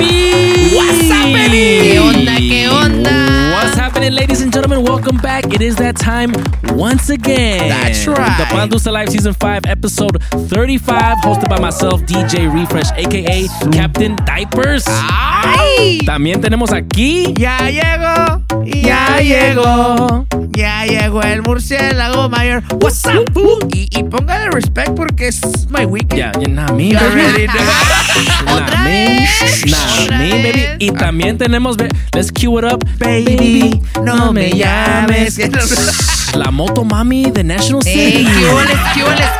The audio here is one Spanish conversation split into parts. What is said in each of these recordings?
What's? ¿Qué onda, qué onda? Happening, ladies and gentlemen? Welcome back. It is that time once again. That's right. The Pan Dulce Live Season 5, Episode 35, hosted by myself, DJ Refresh, aka Captain Diapers. ¡Ay! También tenemos aquí. Ya llegó, ya llegó, ya llegó el murciélago mayor. What's up? Y, y póngale respect porque es my weekend. Ya, ya, nah, me, baby. ¿Otra Nah, me, vez? Nah, ¿Otra me, baby. Y también tenemos, let's cue it up, Baby, no me llames. La moto mami de National Ey, City.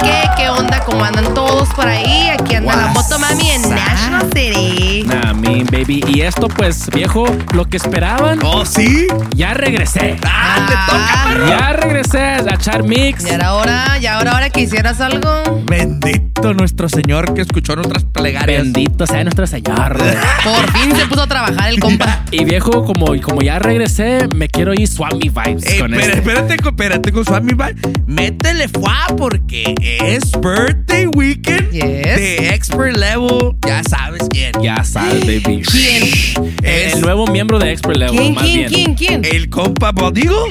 ¿qué qué onda? ¿Cómo andan todos por ahí? Aquí anda la moto mami en? National City. Nah, me, baby. Y esto, pues, viejo, lo que esperaban, ¿Oh, sí? ya regresé. ¡Ah, te toca, perro! Ya regresé a echar mix. Ya era hora, ya era hora que hicieras algo. Bendito nuestro Señor que escuchó nuestras plegarias. Bendito sea nuestro Señor. Por fin se puso a trabajar el compa. y viejo, como, como ya regresé, me quiero ir Swami Vibes Ey, con espera, este. espérate, espérate con Swami Bye. Métele fuá porque es birthday weekend Yes. de expert level. Ya sabes quién. Ya sabes, baby. ¿Quién? El, Es el nuevo miembro de Expert Level, ¿Quién, más quién, bien. quién, quién? el compa Bodigo.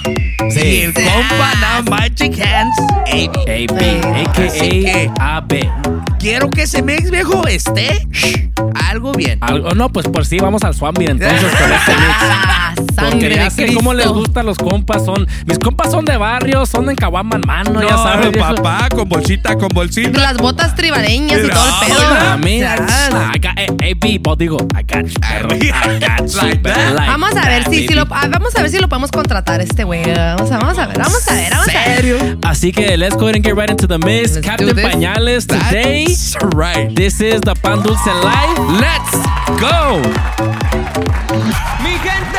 Sí. Y el compa Now Magic Hands. AB. AB, a.k.a. AB. Quiero que ese mix viejo esté algo bien. Algo, no, pues por sí, vamos al Swami entonces con este mix. Ah, Porque ya sé cómo les gustan los compas. Son, mis compas son de barrio, son de Caguaman mano, ya sabes. papá, con bolsita, con bolsita. Las botas tribaleñas y todo el No, pedo. A mí. I got, but digo, I got you, perro. I got you, Like perro. that. Like Vamos a ver that, si, si lo, ah, vamos a ver si lo podemos contratar este güey. Vamos a, vamos a ver, vamos a ver, vamos a ver. ¿Serio? Así que let's go ahead and get right into the mix. Captain. Pañales, today, That's right. this is the Pan Dulce Live. Let's go! Mi gente.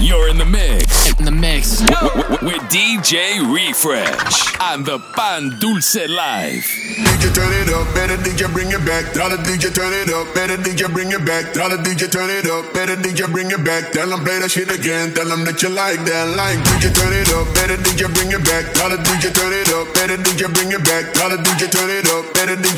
You're in the mix. In the mix. With DJ Refresh on the Pan Dulce Live. DJ turn it up, better DJ bring it back. Tell the DJ turn it up, better DJ bring it back. Tell the DJ turn it up, better DJ bring it back. Tell them play that shit again. Tell them that you like that. Like DJ turn it up, better DJ bring it back. Tell the DJ turn it up, better DJ bring it back. Tell the DJ turn it up, better DJ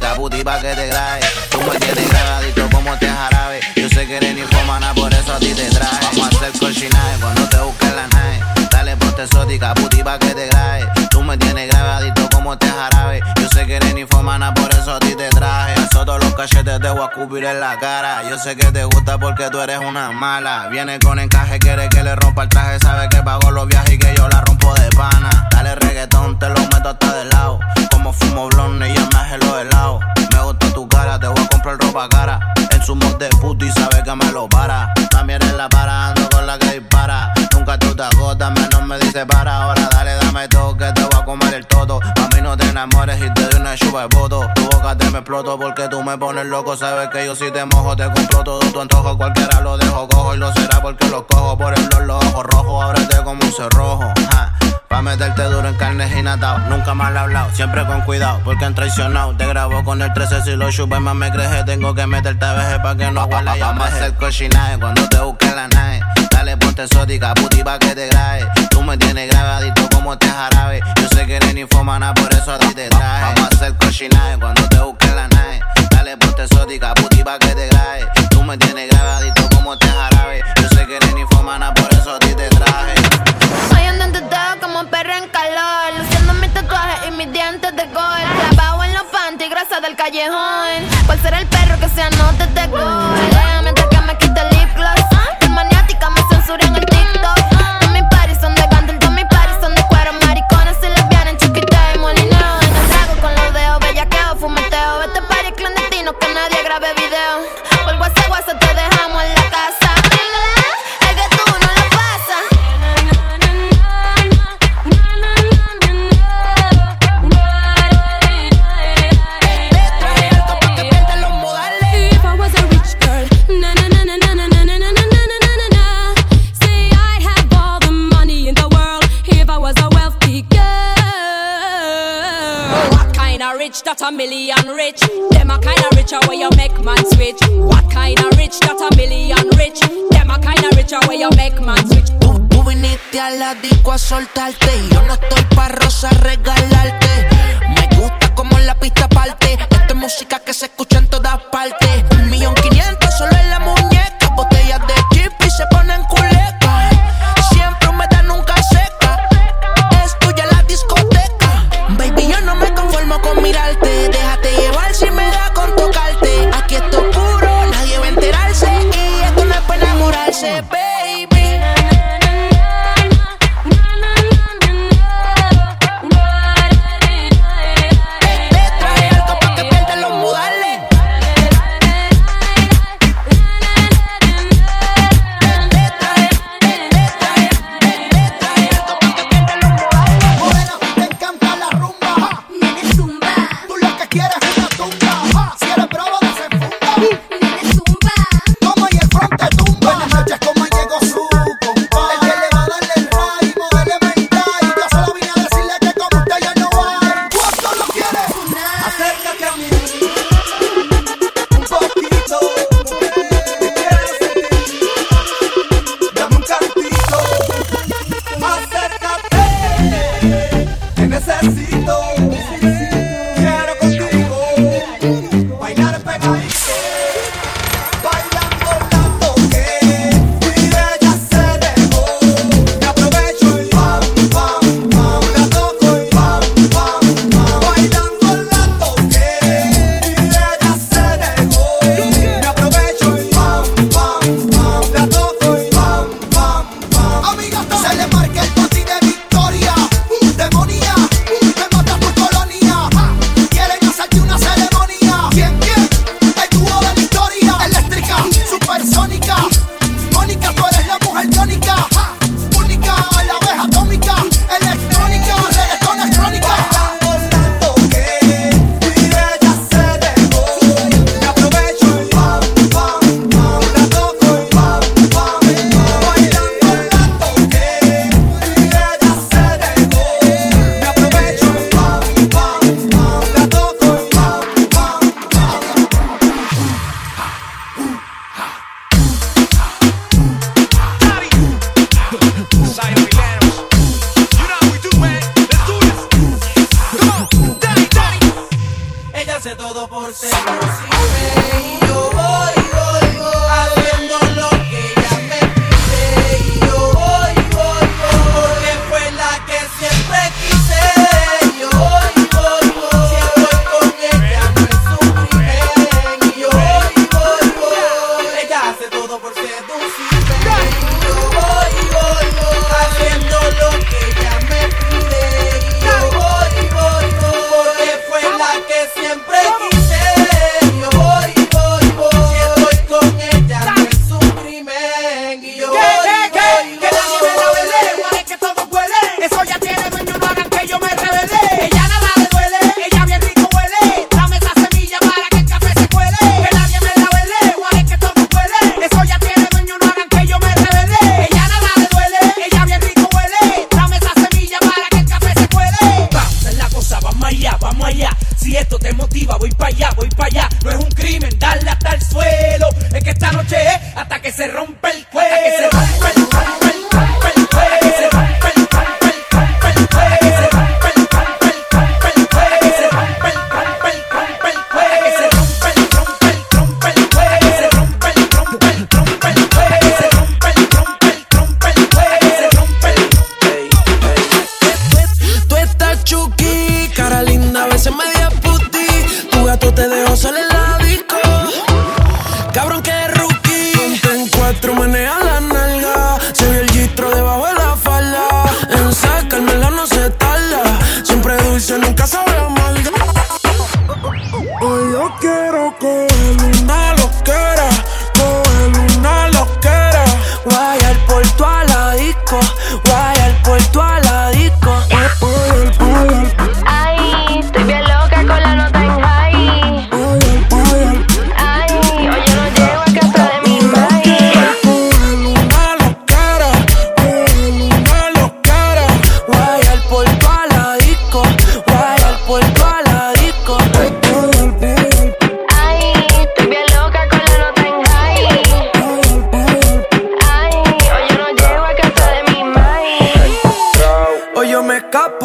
puti pa' que te grabe. Tú me tienes grabadito como te jarabe. Yo sé que eres ninfomana, por eso a ti te traje. Vamos a hacer cochinaje cuando te busquen la nave. Dale ponte exótica, puti pa' que te grabe. Tú me tienes grabadito como te jarabe. Yo sé que eres ninfomana, por eso a ti te traje. Eso todos los cachetes te voy a cubrir en la cara. Yo sé que te gusta porque tú eres una mala. Viene con encaje, quiere que le rompa el traje. Sabe que pago los viajes y que yo la rompo de pana. Dale reggaetón, te lo meto hasta de lado. Fumo blonde ya me hace los helados. Me gusta tu cara, te voy a comprar ropa cara. En su mod de puto y sabe que me lo para. También eres la para, ando con la que dispara. Nunca tú te agotas, menos me dice para. Ahora enamores y te doy una chupa de voto. Tu boca te me exploto porque tú me pones loco. Sabes que yo si te mojo, te compro todo tu antojo. Cualquiera lo dejo cojo y lo será porque lo cojo. Por el los ojos rojos, ábrete como un cerrojo. Ja. Pa' meterte duro en carne y natao. Nunca mal hablado, siempre con cuidado, porque han traicionado. Te grabo con el 13 si lo chupes más me creje. Tengo que meterte a veje pa' que no huela ya a hacer cochinaje cuando te busque la nave. Dale ponte exótica, puti pa' que te grabe. Tú me tienes grabadito como te jarabe. Yo sé que eres ninfomana, por eso a ti te traje. Vamos a hacer cochinaje cuando te busque la nave. Dale ponte exótica, puti pa' que te grabe. Tú me tienes grabadito como te jarabe. Yo sé que eres ninfomana, por eso a ti te traje. Hoy ando en teteo como perro en calor Luciendo mis tatuajes y mis dientes de gol Clavado en los panties, grasa del callejón ¿Cuál será el perro que se anote de gol? basura en el TikTok. Rich that a million rich? Them a kind of richer where you make man switch. What kind of rich that a million rich? Them a kind of richer where you make man switch. Tú, tú viniste a la disco a soltarte y yo no estoy pa' rosa regalarte. Me gusta como la pista parte. Esta es música que se escucha en todas partes. Un millón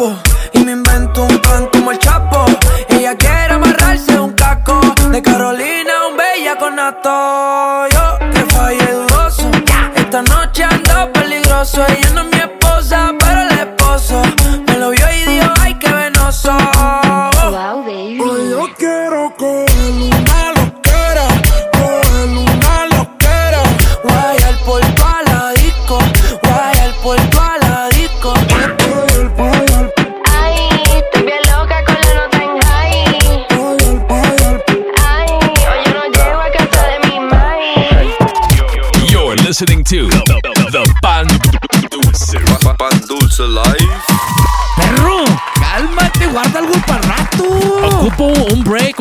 me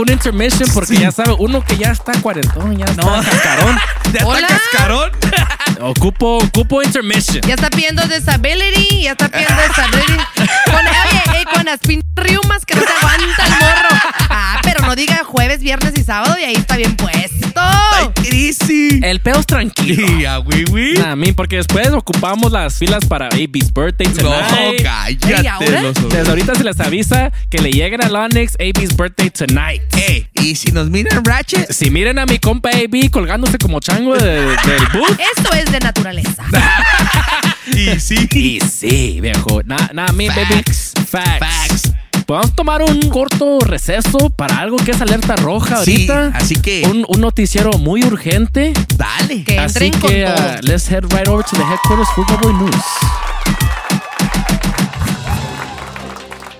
un intermission, porque ya sabe, uno que ya está cuarentón, ya está cascarón. ¿Ya Hola. está cascarón? Ocupo, ocupo intermission. Ya está pidiendo disability, ya está pidiendo disability. Con, oye, eh, con las pinches riumas que no se aguanta el morro. Ah, no diga jueves, viernes y sábado y ahí está bien puesto. ¡Ay, crisis! El pedo es tranquilo. Y a Wiwi. Nah, mí, porque después ocupamos las filas para AB's birthday No, tonight. cállate. ¿Y ahora? los ojos. Desde ahorita se les avisa que le lleguen al Onyx AB's birthday tonight. Ey, y si nos miran Ratchet, Si miren a mi compa AB colgándose como chango de- del booth. Esto es de naturaleza. y sí. Y sí, viejo. Nada, nada, mi baby. Facts. Facts. Facts. Podemos tomar un corto receso para algo que es alerta roja Sí, ahorita. así que- Un, un noticiero muy urgente. Dale. Que Así que uh, let's head right over to the headquarters Fuga Boy News.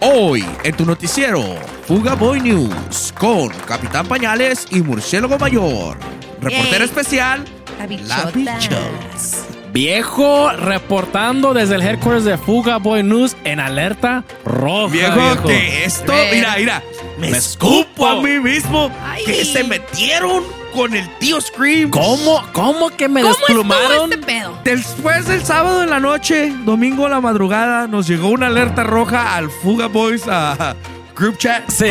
Hoy, en tu noticiero, Fuga Boy News, con Capitán Pañales y Murciélago Mayor. Reportera Yay. especial, La La bichota. Bichots. Viejo reportando desde el headquarters de Fuga Boy News en alerta roja. Viejo, que esto, mira, mira, me, Me escupo escupo. a mí mismo Ay. que se metieron con el tío Scream. ¿Cómo, cómo que me ¿Cómo desplumaron? este pedo? Después del sábado en la noche, domingo a la madrugada, nos llegó una alerta roja al Fuga Boys a Group Chat Sí.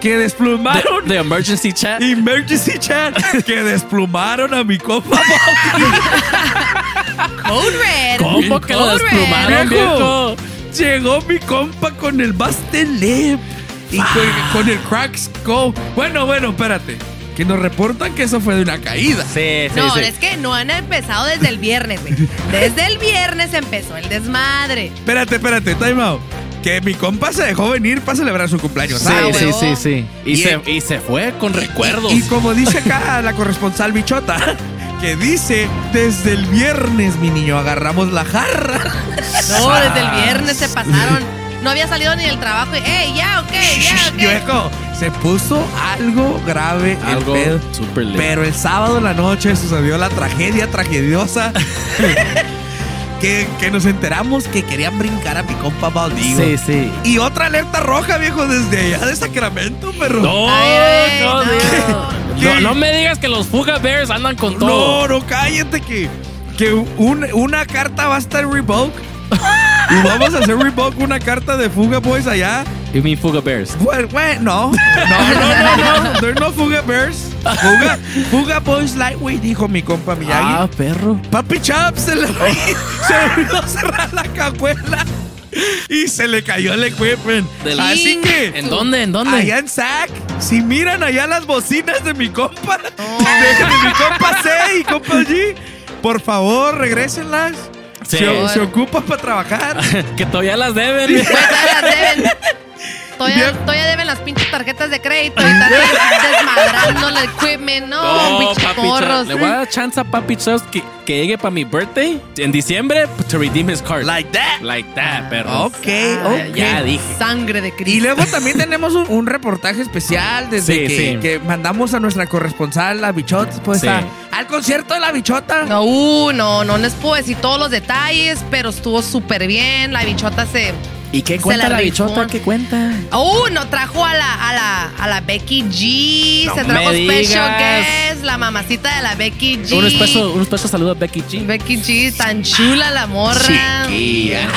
que desplumaron. The, the emergency chat. Emergency Chat que desplumaron a mi compa Code Red. ¿Cómo que lo desplumaron, viejo? Llegó mi compa con el Busted Lip y con, con el Crack Skull. Bueno, bueno, espérate. Que nos reportan que eso fue de una caída. Sí, sí, No, sí. es que no han empezado desde el viernes, güey. Desde el viernes empezó el desmadre. Espérate, espérate, time out. Que mi compa se dejó venir para celebrar su cumpleaños. Sí, ¿sabes? sí, huevo. sí, sí. Y, Y se, y se fue con recuerdos. Y, y como dice acá la corresponsal bichota, que dice, desde el viernes, mi niño, agarramos la jarra. No, desde el viernes se pasaron. No había salido ni del trabajo. y, ¡Ey, ya, ok, ya, ok! Viejo, se puso algo grave Algo el pedo. super late. Pero el sábado en la noche sucedió la tragedia tragediosa. que, que nos enteramos que querían brincar a mi compa Baldigo. Sí, sí. Y otra alerta roja, viejo, desde allá de Sacramento, perro. No, Ay, ay, no, no. no, no me digas que los Fuga Bears andan con todo. No, no, cállate que, que un- una carta va a estar revoke. y vamos a hacer revoke una carta de Fuga Boys allá. You mean Fuga Bears? Bueno, bueno, no. No, no, no, no. They're no Fuga Bears. Fuga, Fuga Boys Lightweight, dijo mi compa Miyagi. Ah, perro. Papi Chap se le, se olvidó cerrar la cajuela. Y se le cayó el equipment. Del- Así que. ¿En dónde? ¿En dónde? Allá en SAC. Si miran allá las bocinas de mi compa. De, de mi compa C y compa G. Por favor, regrésenlas. Sí. Se, se ocupan para trabajar. que todavía las deben. Pues todavía las deben. Todavía, Bien. todavía deben las pinches tarjetas de crédito y están desmadrando el equipment. No, pinches papi morros. Chubbs. Le voy a dar chance a Papi Chubbs que, que llegue para mi birthday en diciembre to redeem his card. Like that. Like that, perro. Ok, Ah, ok. Ya dije. Sangre de Y Cristo. luego también tenemos un, un reportaje especial desde Sí, que, sí. que mandamos a nuestra corresponsal, la Bichot, pues Sí. a, al concierto de la bichota. No, uh, no, no les puedo decir todos los detalles, pero estuvo súper bien. La bichota se. ¿Y qué cuenta la, bichota? ¿Qué cuenta? Uh, no trajo a la, a la, a la Becky G. No se trajo me special digas. guest, la mamacita de la Becky G. Un espeso, un espeso saludo a Becky G. Becky G, tan chula la morra. Chiquilla.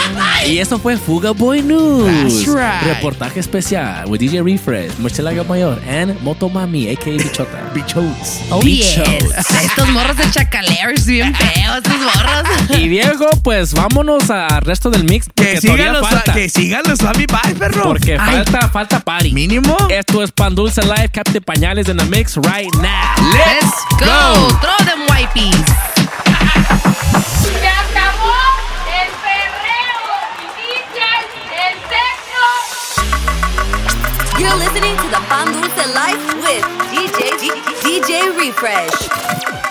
Y eso fue Fuga Boy News. That's right. Reportaje especial with DJ Refresh, Marcela Mayor, and Motomami, a.k.a. Bichota. Bichos. Oh, yes. Estos morros de chacaleros, bien feos, estos morros. Y viejo, pues vámonos al resto del mix. Que sigan todavía los, falta. Que sigan los Suave Bye, perro. Porque Ay, falta, falta party. Mínimo. Esto es Pan Dulce Live, Captain Pañales in the mix right now. Let's go. Throw them wipes. Se acabó el perreo. Inicia el sexo. You're listening to the Pan Dulce Life with DJ DJ Refresh.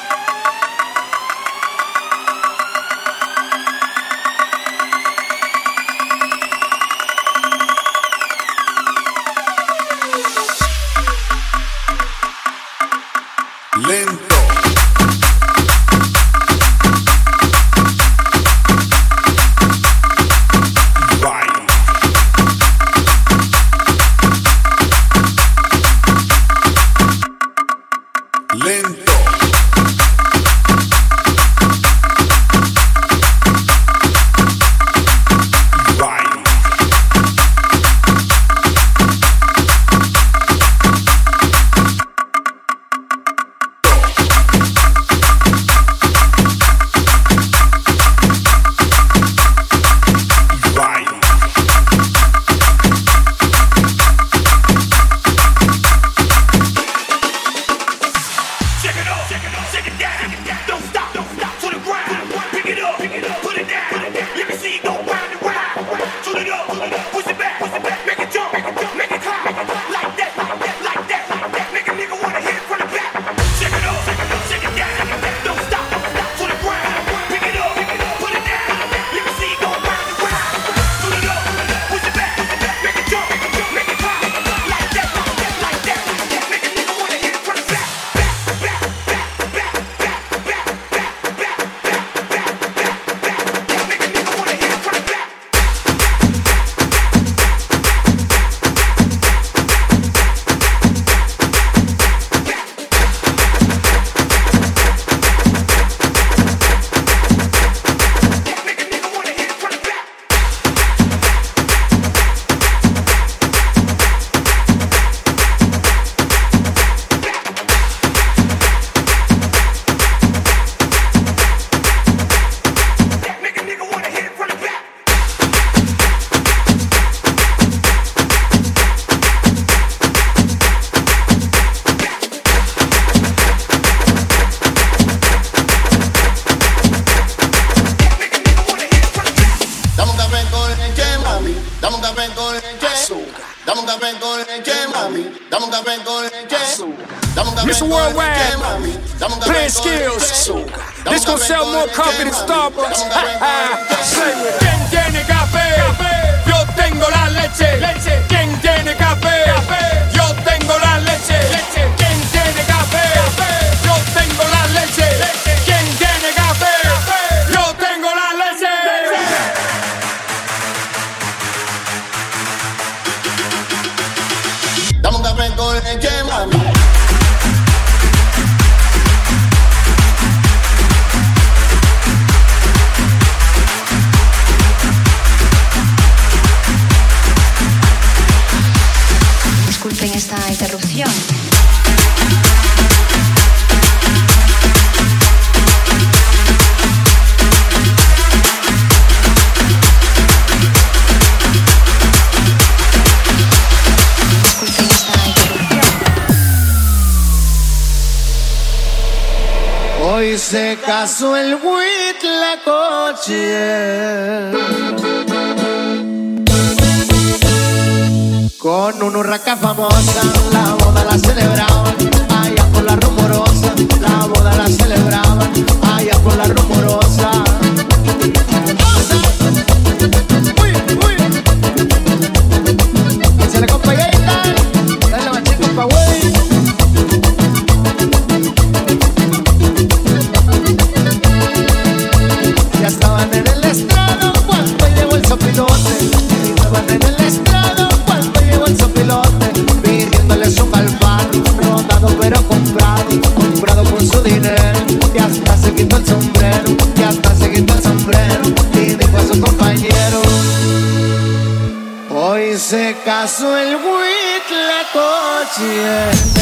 More coffee than. Starbucks. ¿Quién tiene café? Yo tengo la leche. leche. ¿Quién tiene café? Se casó el coche Con una urraca famosa, la boda la celebraban allá por la rumorosa. La boda la celebraban Cuando llegó el sopilote, pidiéndole su palpar, rodado pero comprado, comprado con su dinero, y hasta se quitó el sombrero, ya está se el sombrero, y dejo a su compañero. Hoy se casó el Wit La Coche.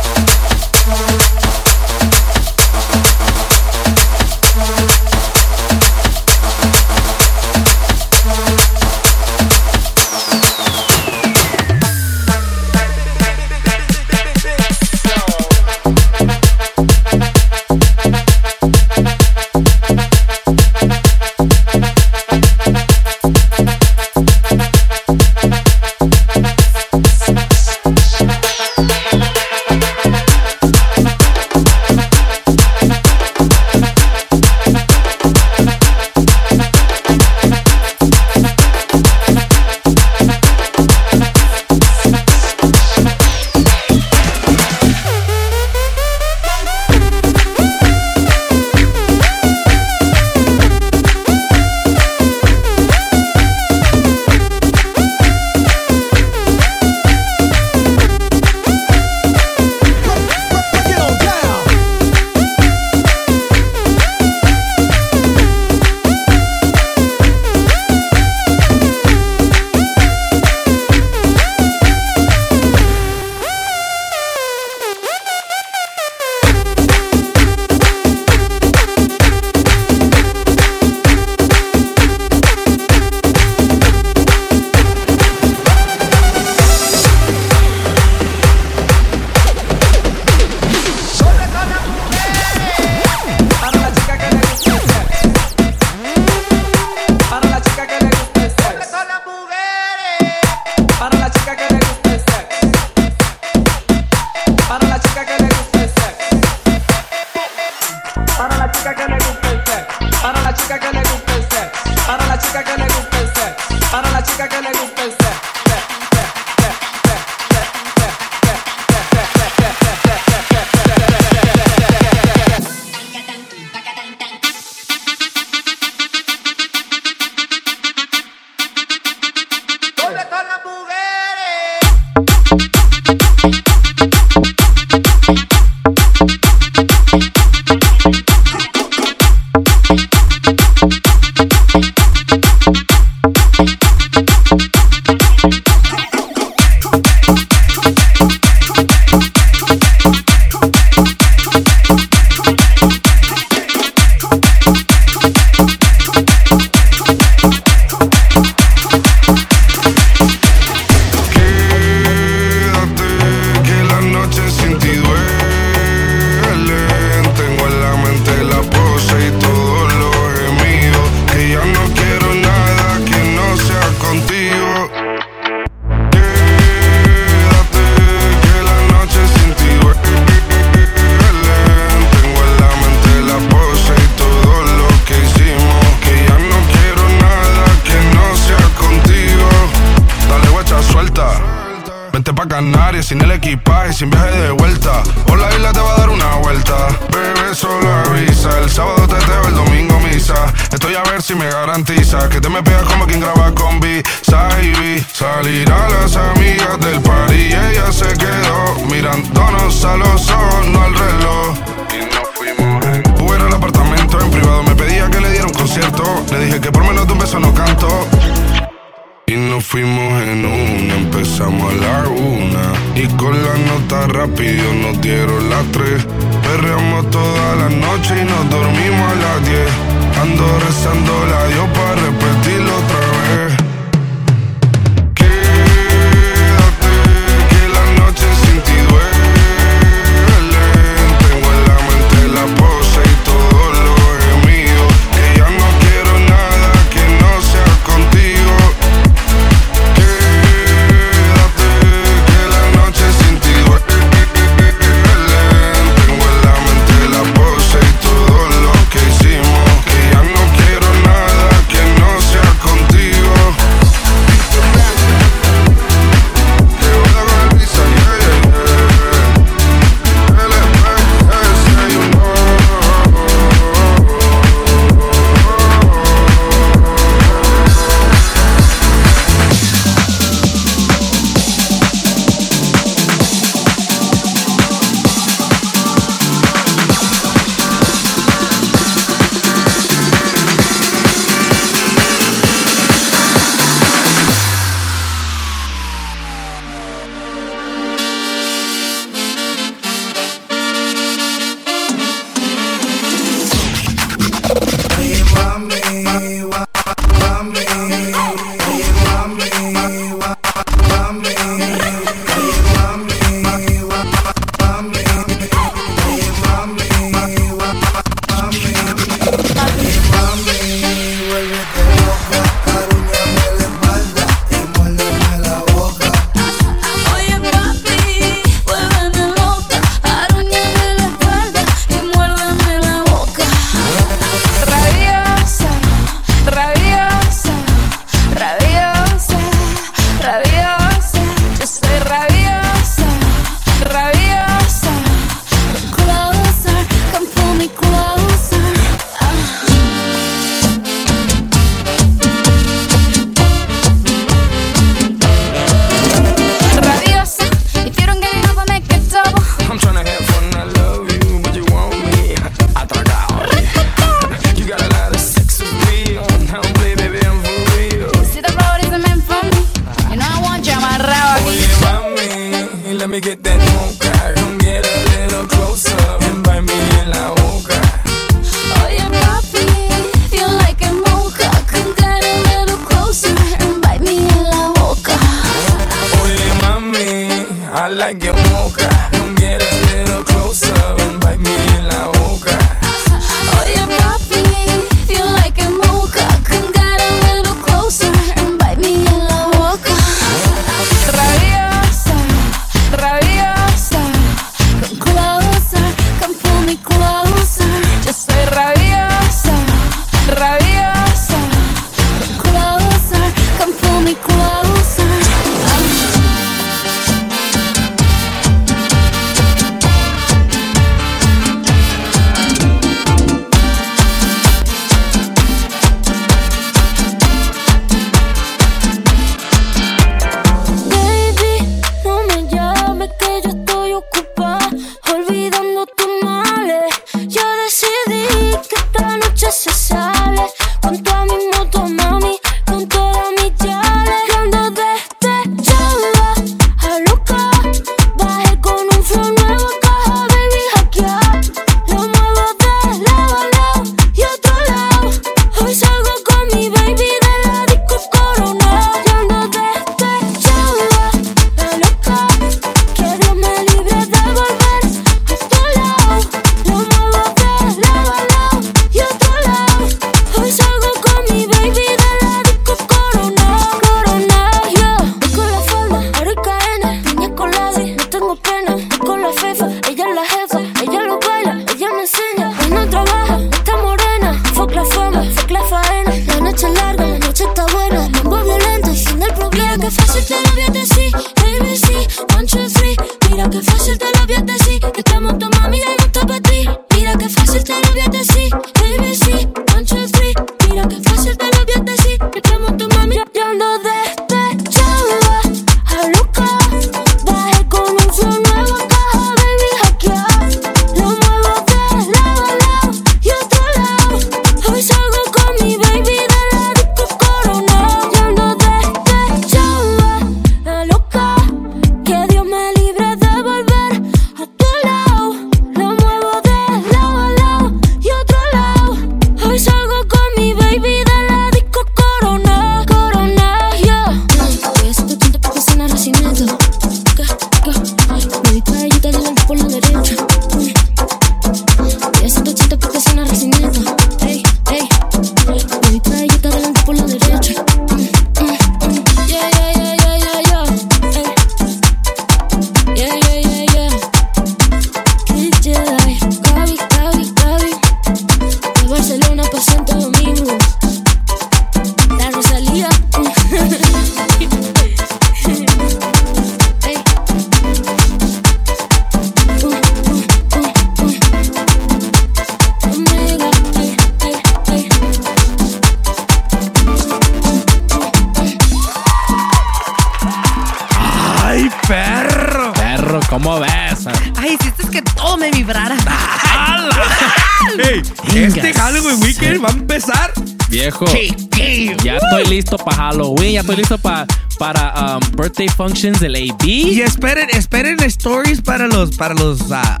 Del AB. Y esperen, esperen stories para los, para los, ah,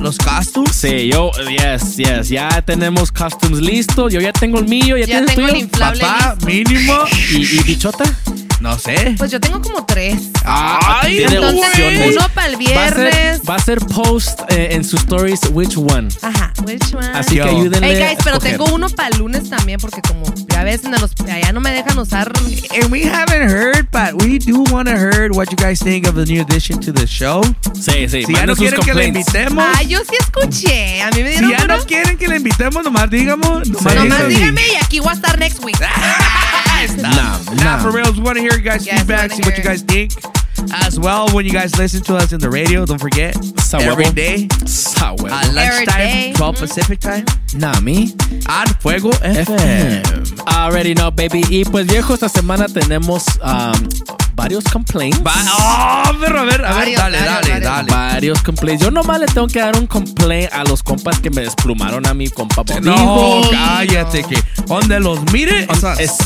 los costumes. Sí, yo, yes, yes, ya tenemos costumes listos, yo ya tengo el mío, ya, Ya tienes tengo tuyo. el inflable Papá, listo. mínimo. ¿Y, y bichota? No sé. Pues yo tengo como tres. Ay, tiene Entonces, opciones. uno para el Va a ser, viernes. va a ser post eh, en sus stories which one. Ajá, which one? Así Yo. que ayúdenle. Hey guys, pero escoger. tengo uno para el lunes también, porque como ya ves, los, allá no me dejan usar. And we haven't heard, but we do want to hear what you guys think of the new addition to the show. Sí, sí, Si ya no manden sus quieren que le invitemos, Ah, yo sí escuché. A mí me dieron si ya duro. no quieren que le invitemos, nomás digamos. Nomás, Nomás díganos. dígame y aquí voy a estar next week. Nah, Nah, nah. for reals, want to hear you guys' Yes, feedback, wanna see what you guys think. As well, when you guys listen to us in the radio, don't forget, Sa every huevo. day Sa huevo. at Every day. lunchtime, 12 Pacific time, Nah, me. on Fuego FM. Already know, baby. Y pues, viejo, esta semana tenemos um, varios complaints. Va- oh, pero a ver, a ver, Varios, dale, varios, dale, varios. dale. Varios complaints. Yo nomás le tengo que dar un complaint a los compas que me desplumaron a mi compa No, Bodijo. cállate, que donde los mire, es a Es-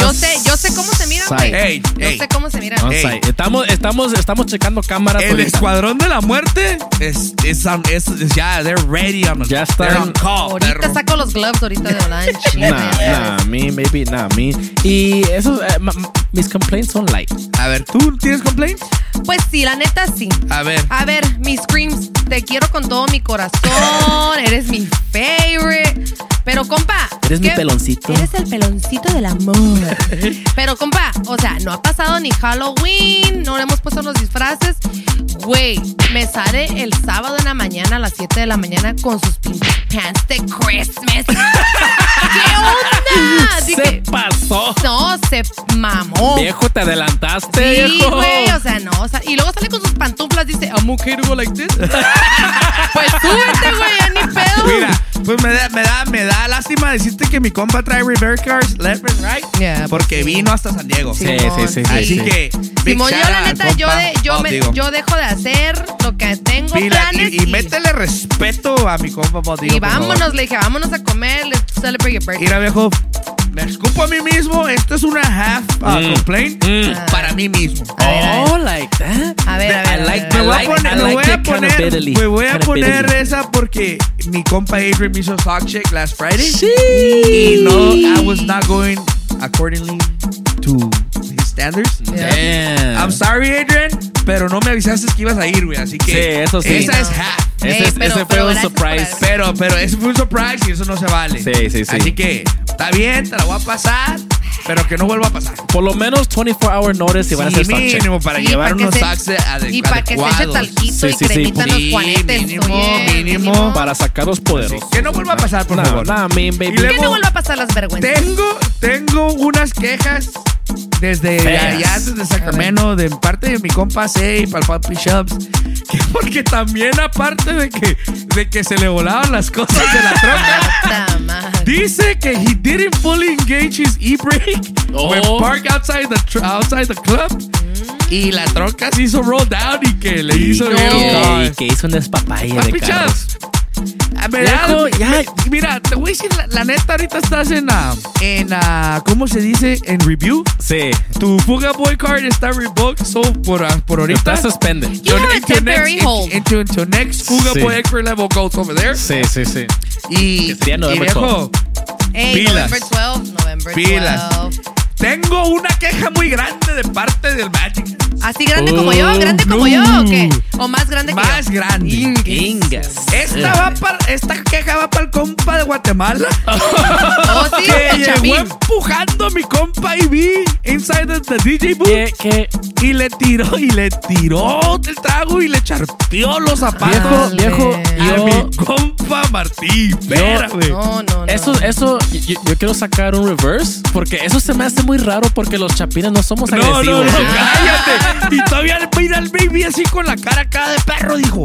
Yo sé, yo sé cómo se miran, güey. Hey, Yo hey. sé cómo se miran. On Ey. site. Estamos, estamos, estamos checando cámaras. El ahorita. escuadrón de la muerte es, es, es- ya, they're ready on, Ya they're están- on call, Ahorita perro. saco los gloves ahorita de volar. Nah, nah, me, maybe, nah, me. Y esos, eh, ma- mis complaints son light. A ver, ¿tú tienes complaints? Pues sí, la neta sí. A ver. A ver, mis screams, te quiero con todo mi corazón. Eres mi favorite. Pero, compa, Eres mi peloncito. Eres el peloncito del amor. Pero, compa, o sea, no ha pasado ni Halloween, no le hemos puesto los disfraces. Güey, me sale el sábado en la mañana a las 7 de la mañana con sus pinches pants de Christmas. ¿Qué onda? Se Dije, pasó. no, se mamó. Viejo, te adelantaste, Sí, viejo. güey, o sea, no, o sea, y luego sale con sus pantuflas, dice, I'm okay to go like this. pues súbete, güey, pues me da, me da, me da lástima decirte que mi compa trae reverse cars left and right. Yeah, porque vino hasta San Diego. Sí, sí, sí, sí, Así sí. que. Simón, yo la neta, yo, de, yo, me, yo dejo de hacer lo que tengo Pila, planes y, y métele respeto a mi compa Bob Digo, y vámonos, le dije, vámonos a comer, let's celebrate your birthday. Mira, viejo, me escupo a mí mismo. Esto es una half uh, Mm. complaint para mí mismo. Oh, like that. A ver, a ver, I like, a ver. Me voy a like, poner, I me like voy a poner, me voy a poner esa porque mi compa Adrian me hizo sock check last Friday. Sí. Y no, I was not going accordingly to his standards. Damn. I'm sorry, Adrian, pero no me avisaste que ibas a ir, güey. Así que Sí, eso sí. esa No. es half. Ese, Ey, es- pero- ese pero fue un gracias por surprise. Pero, pero ese fue un surprise y eso no se vale. Sí, sí, sí. Así que está bien, te la voy a pasar, pero que no vuelva a pasar. Por lo menos 24 hour notice y van a hacer sound check. mínimo para Sí, llevar pa' que unos se- socks ade- Y para que se eche adecuados. talquito Sí, y sí, sí, cremita en los sí, juanetes. mínimo, oye, mínimo. Para sacarlos poderosos. Que no vuelva a pasar, por No, favor. no, mean, baby. Y luego- Que no vuelva a pasar las vergüenzas. Tengo, tengo unas quejas desde allá, desde Sacramento, de parte de mi compa C para el Papi Shops. Que porque también, aparte de que, de que se le volaban las cosas de la troca, dice que he didn't fully engage his e-brake when Oh. parked outside the, outside the club. Y la troca se hizo roll down y que le hizo Y- bien y- que hizo un despapalle de carros. Viejo, ya. mira, te voy a decir, la, la neta, ahorita estás en, ah, en ah, ¿cómo se dice? En review. Sí. Tu Fuga Boy card está revoked, so por, ah, por ahorita. Está suspended. You have a Into temporary next, hold. Into, into next Fuga Sí. Boy expert level goes over there. Sí, sí, sí. Y, Que y November viejo, Ey, Pilas. November 12, November 12. Pilas. tengo una queja muy grande de parte del Magic. ¿Así grande como yo? ¿Grande como yo o qué? ¿O más grande que Más grande. Ingas. Esta, va para, esta queja va para el compa de Guatemala. Oh, sí, que el llegó Chapín. empujando a mi compa Ivy inside the, the DJ booth. ¿Qué, qué? Y le tiró, y le tiró el trago y le charpeó los zapatos. Viejo, viejo, a yo- mi compa Martín. Espérame. No, no, no. Eso, eso, yo, yo quiero sacar un reverse porque eso se me hace muy raro porque los chapines no somos No, no, agresivos. no, cállate. Y todavía mira el baby así con la cara acá de perro, dijo.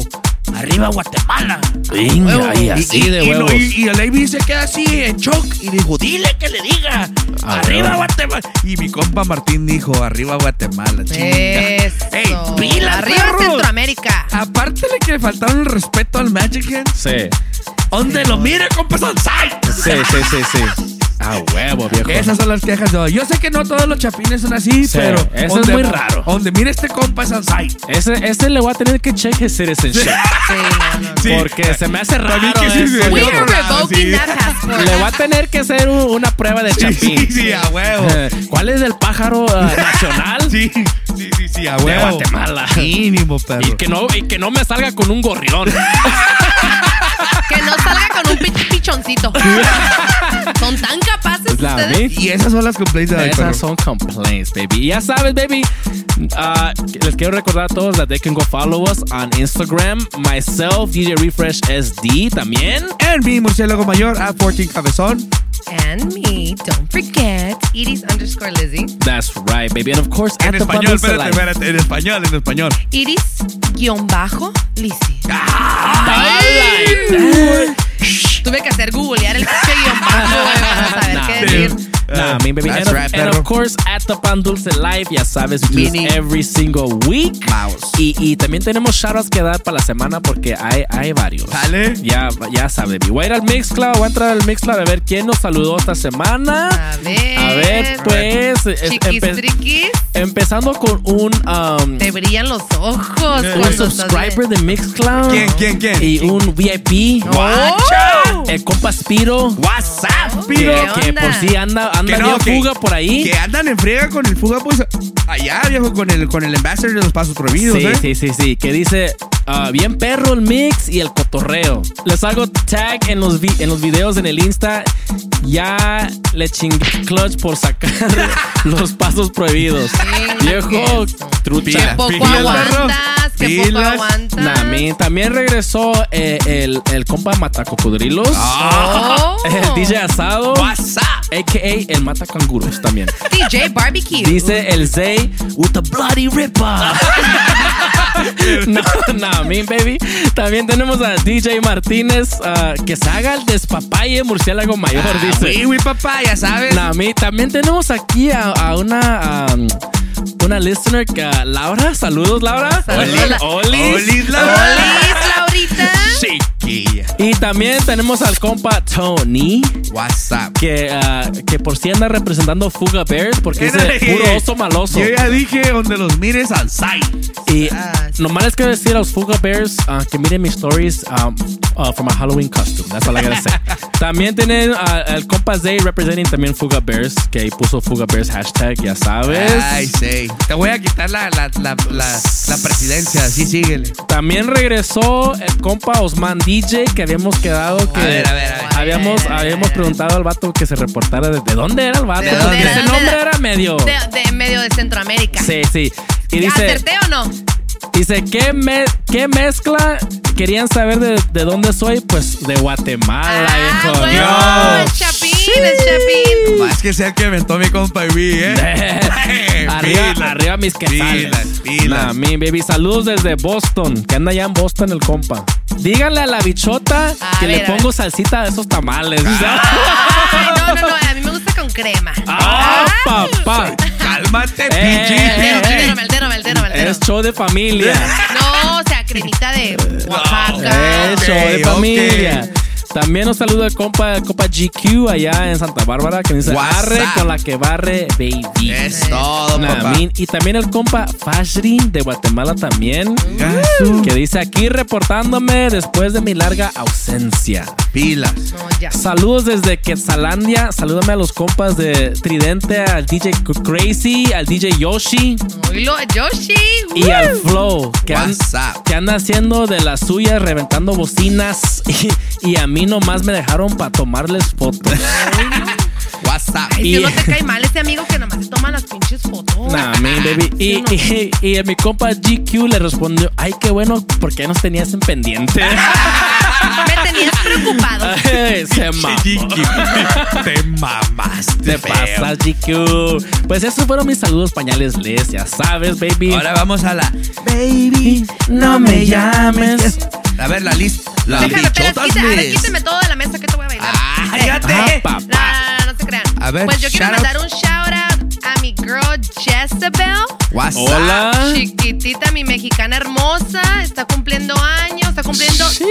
Arriba Guatemala. Venga, Y- así y, de huevos. y- y el baby se queda así en shock y dijo, dile que le diga. Ah, arriba. Guatemala. Y mi compa Martín dijo, arriba Guatemala, chinga. Ey, pilas, Arriba perro. Centroamérica. Aparte de que le faltaron el respeto al Magic Hand, Sí, donde lo mire, compa, son side. sí, sí, sí, sí. A huevo, viejo. Esas son las quejas de hoy. Yo sé que no todos los chapines son así, Sí, pero. eso es muy raro. Donde mire este compa es side. Ese, ese le voy a tener que check his citizenship. Sí, no, no. Sí. Porque se me hace raro que sí, eso, sí, We viejo. sí. are revoking Sí. that passport. Le voy a tener que hacer un- una prueba de Sí, chapín. sí, sí, a huevo. Eh, ¿Cuál es el pájaro ah, nacional? Sí, sí, sí, sí, a De huevo. Guatemala. Mínimo, perro. Y que, no, y que no me salga con un gorrión. Que no salga con un pi- pichoncito. Son tan capaces La ustedes. vi. Y esas son las complaints de perro. Esas son complaints, baby. Y ya sabes, baby. ah, les quiero recordar a todos that they can go follow us on Instagram. Myself, DJ Refresh SD también. En mi murciélago mayor a 14 cabezón. And me, don't forget, Iris underscore Lizzie. That's right, baby. And of course, En at español, espérate, espérate. En español, en español. Iris guion bajo Lizzie. Ay, Tuve que hacer googlear el guion para saber qué decir. Nah, mi baby. That's And of, and course, at the Pan Dulce Live, ya sabes, we do every single week. Mouse. Y, y también tenemos shoutouts que dar para la semana porque hay, hay varios. Dale. Ya, ya sabes. Voy a ir al Mixcloud, voy a entrar al Mixcloud a ver quién nos saludó esta semana. A ver. A ver, pues. es- Chiquis empe- triquis, empezando con un, um, te brillan los ojos. Un subscriber de Mixcloud. ¿Quién, quién, quién? Y un VIP. ¡Oh! El compa Spiro. WhatsApp, Que, Piro. que por si anda Que no, que- fuga por ahí. Que andan en friega con el fuga, pues allá, viejo, con el, con el ambassador de los pasos prohibidos, Sí, ¿eh? sí, sí, sí. Que dice, ah, bien perro el mix y el cotorreo. Les hago tag en los, vi- en los videos en el Insta. Ya le chingué clutch por sacar los pasos prohibidos. Viejo, trucha. Poco aguantas, mi- también regresó eh, el, el compa Matacocodrilos. Oh. El DJ Asado. A.K.A. el Mata Canguros también. DJ Barbecue. Dice el Zay with the bloody ripper. no, no, me baby. También tenemos a DJ Martínez ah, que se haga el despapalle murciélago mayor, Ah, dice. güey, papá, ya sabes. No, mi- también tenemos aquí a, a una um, una listener que Laura, saludos Laura. Laura. Laurita. Y también tenemos al compa Tony. WhatsApp. Que, ah, que por si anda representando Fuga Bears porque es puro oso maloso. Yo ya dije donde los mires al site. Y nomás les quiero decir a los Fuga Bears ah, que miren mis stories um, uh, for my Halloween costume. That's all I gotta say. también tienen ah, el compa Zay representing también Fuga Bears, que ahí puso Fuga Bears hashtag, ya sabes. Ay, sí. Te voy a quitar la, la, la, la, la presidencia. Así síguele. También regresó el compa Osman DJ que habíamos quedado que A ver, a ver, a ver. habíamos, habíamos preguntado al vato que se reportara de, ¿de dónde era el vato. Ese nombre era medio. De, de medio de Centroamérica. Sí, sí. Y ¿Ya dice, acerté o no? Dice ¿qué, me- ¿qué mezcla? Querían saber de, de dónde soy, pues de Guatemala, viejo. Bueno, Yo. el Chapín, Chapín. Más que sea el que aventó mi compa y vi, ¿eh? arriba, Pilas, arriba mis quetzales. pilas, pilas. Nah, mi baby, saludos desde Boston, que anda allá en Boston el compa. Díganle a la bichota A que ver, le a pongo salsita de esos tamales. Ay, no, no, no. A mí me gusta con crema. ¡Ah, papá! Cálmate, Eh, pinche. eh, eh. Es show de familia. No, o sea, cremita de Oaxaca. Es show de familia. También nos saluda el compa, el compa GQ allá en Santa Bárbara que dice barre con la que barre baby. Es todo, Nah, papá. min- y también el compa Fashri de Guatemala también. Que dice aquí reportándome después de mi larga ausencia. Pilas. No, ya. Saludos desde Quetzalandia. Salúdame a los compas de Tridente, al DJ Crazy, al DJ Yoshi Oílo, Yoshi. y Woo. al Flow, que, an- que anda haciendo de las suyas, reventando bocinas. Y, y a mí nomás me dejaron para tomarles fotos. WhatsApp. Ay, y- si no te cae mal ese amigo que nomás se toma las pinches fotos. Nah, man, baby. Y, y, y a mi compa GQ le respondió: Ay, qué bueno, porque nos tenías en pendiente. Me tenías preocupado. Ay, Se mamó. Te mamaste. Te pasas, GQ. Pues esos fueron mis saludos pañales, Les. Ya sabes, baby. Ahora vamos a la. baby, no me llames. A ver, la lista. La Déjame, bichotas a ver, quíteme todo de la mesa que te voy a bailar. Ah, Eh, fíjate. Ah, papá. Crean. A ver, pues yo quiero out. mandar un shout out a mi girl Jezebel. WhatsApp. Hola. Chiquitita, mi mexicana hermosa, está cumpliendo años, está cumpliendo Sí.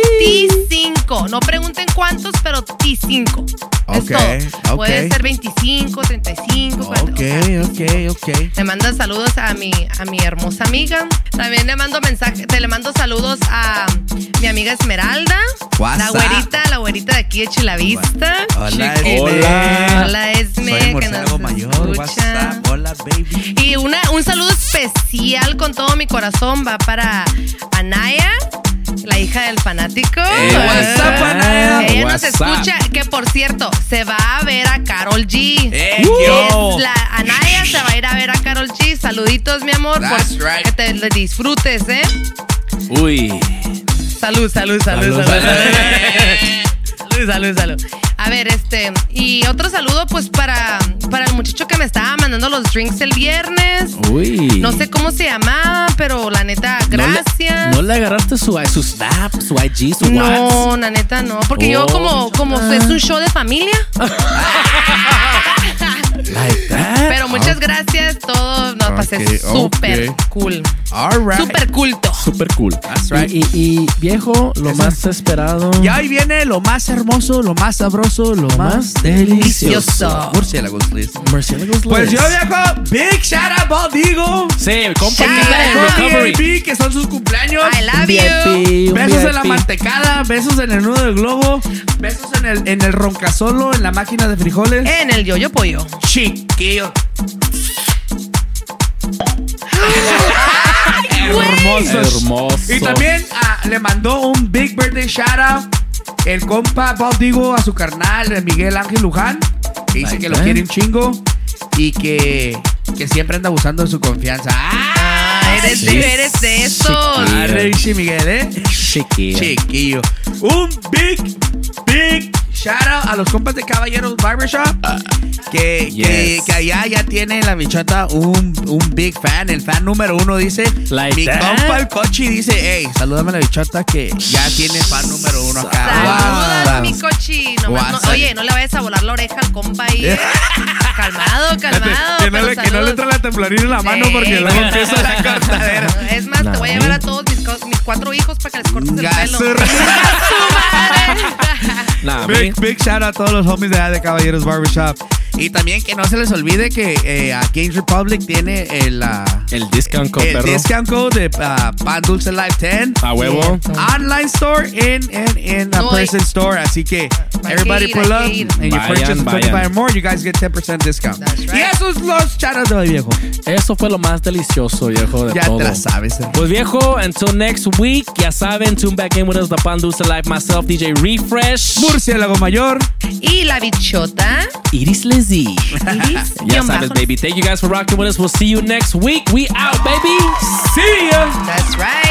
T5. No pregunten cuántos, pero T5. Ok, es todo. ok. Puede ser 25, 35, 40. Ok, o sea, ok, ok. le mando saludos a mi, a mi hermosa amiga. También le mando mensaje, te le mando saludos a mi amiga Esmeralda. WhatsApp. La güerita, la güerita de aquí de Chilavista. Hola, Chiquita. Hola. Hola, Esme. Soy que nos mayor. escucha. Hola, baby. Y una, un saludo especial con todo mi corazón va para Anaya, la hija del fanático. Eh, WhatsApp, Anaya. Ella nos escucha, que por cierto, se va a ver a Carol G. Eh, Es yo. la Anaya se va a ir a ver a Carol G. Saluditos, mi amor. That's por- right. Que te disfrutes, ¿eh? Uy. Salud, salud, salud, Salud, salud. Salud, salud, salud. A ver, este, y otro saludo, pues, para, para el muchacho que me estaba mandando los drinks el viernes. Uy. No sé cómo se llamaba, pero la neta, No le- gracias. No le, agarraste su, su Snap, su IG, su No, WhatsApp. la neta no. Porque yo Oh, como, como es un show de familia. Like that. Pero muchas gracias, todo nos pasé súper cool. Súper culto. Super cool. That's right. Y, y- y, viejo, lo más esperado. Y ahí viene lo más hermoso, lo más sabroso, lo, más más delicioso. Murciélagos list. Murciélagos Pues yo viejo, big shout out Baldigo. Sí, compa, recovery. Que son sus cumpleaños. I love you. Besos en la mantecada, besos en el nudo del globo, besos en el, en el roncasolo, en la máquina de frijoles. En el yo-yo pollo. Chiquillo. hermosos. Hermoso. Y también ah, le mandó un big birthday shout out el compa Baldigo a su carnal eh, Miguel Ángel Luján. Que dice que lo quiere un chingo y que, que siempre anda abusando de su confianza. ¡Ah! Eres, Sí. de, eres de esos. Chiquillo. Arre, Miguel, ¿eh? Chiquillo. Chiquillo. Un big, big shout out a los compas de Caballeros Barbershop. Que, que, Yes. que allá ya tiene la bichota un, un big fan. El fan número uno dice: Like Mi that? compa el cochi dice: Hey, salúdame a la bichota que ya tiene fan número uno acá. Saludos, Guau. mi cochi. No, oye, no le vayas a volar la oreja al compa ahí. ¿eh? calmado, calmado. que, no le, que no le entra la temblorina en la mano Sí. porque luego empieza la cortadera. Es más, te voy a llevar a todos mis, mis cuatro hijos para que les cortes el pelo. Gasur. Nah, Big, big shout out a todos los homies de, de Caballeros Barbershop. Y también que no se les olvide que eh, a Games Republic tiene el, ah, El discount code, el perro. discount code de ah, Pan Dulce Life 10. A huevo. Online store and in, in a No, person store. Así que everybody pull up and you Vayan, purchase 25 vayan. or more, you guys get 10% discount. That's right. Y esos los charos de hoy, viejo. Eso fue lo más delicioso, viejo, de Ya todo. te la sabes. eh. Pues viejo, until next week, ya saben, tune back in with us, the Pan Dulce Life, myself, DJ Refresh. Murciélago mayor. Y la bichota. Iris Lizzy. Yes, I'm baby. Thank you guys for rocking with us. We'll see you next week. We out, baby. See ya. That's right.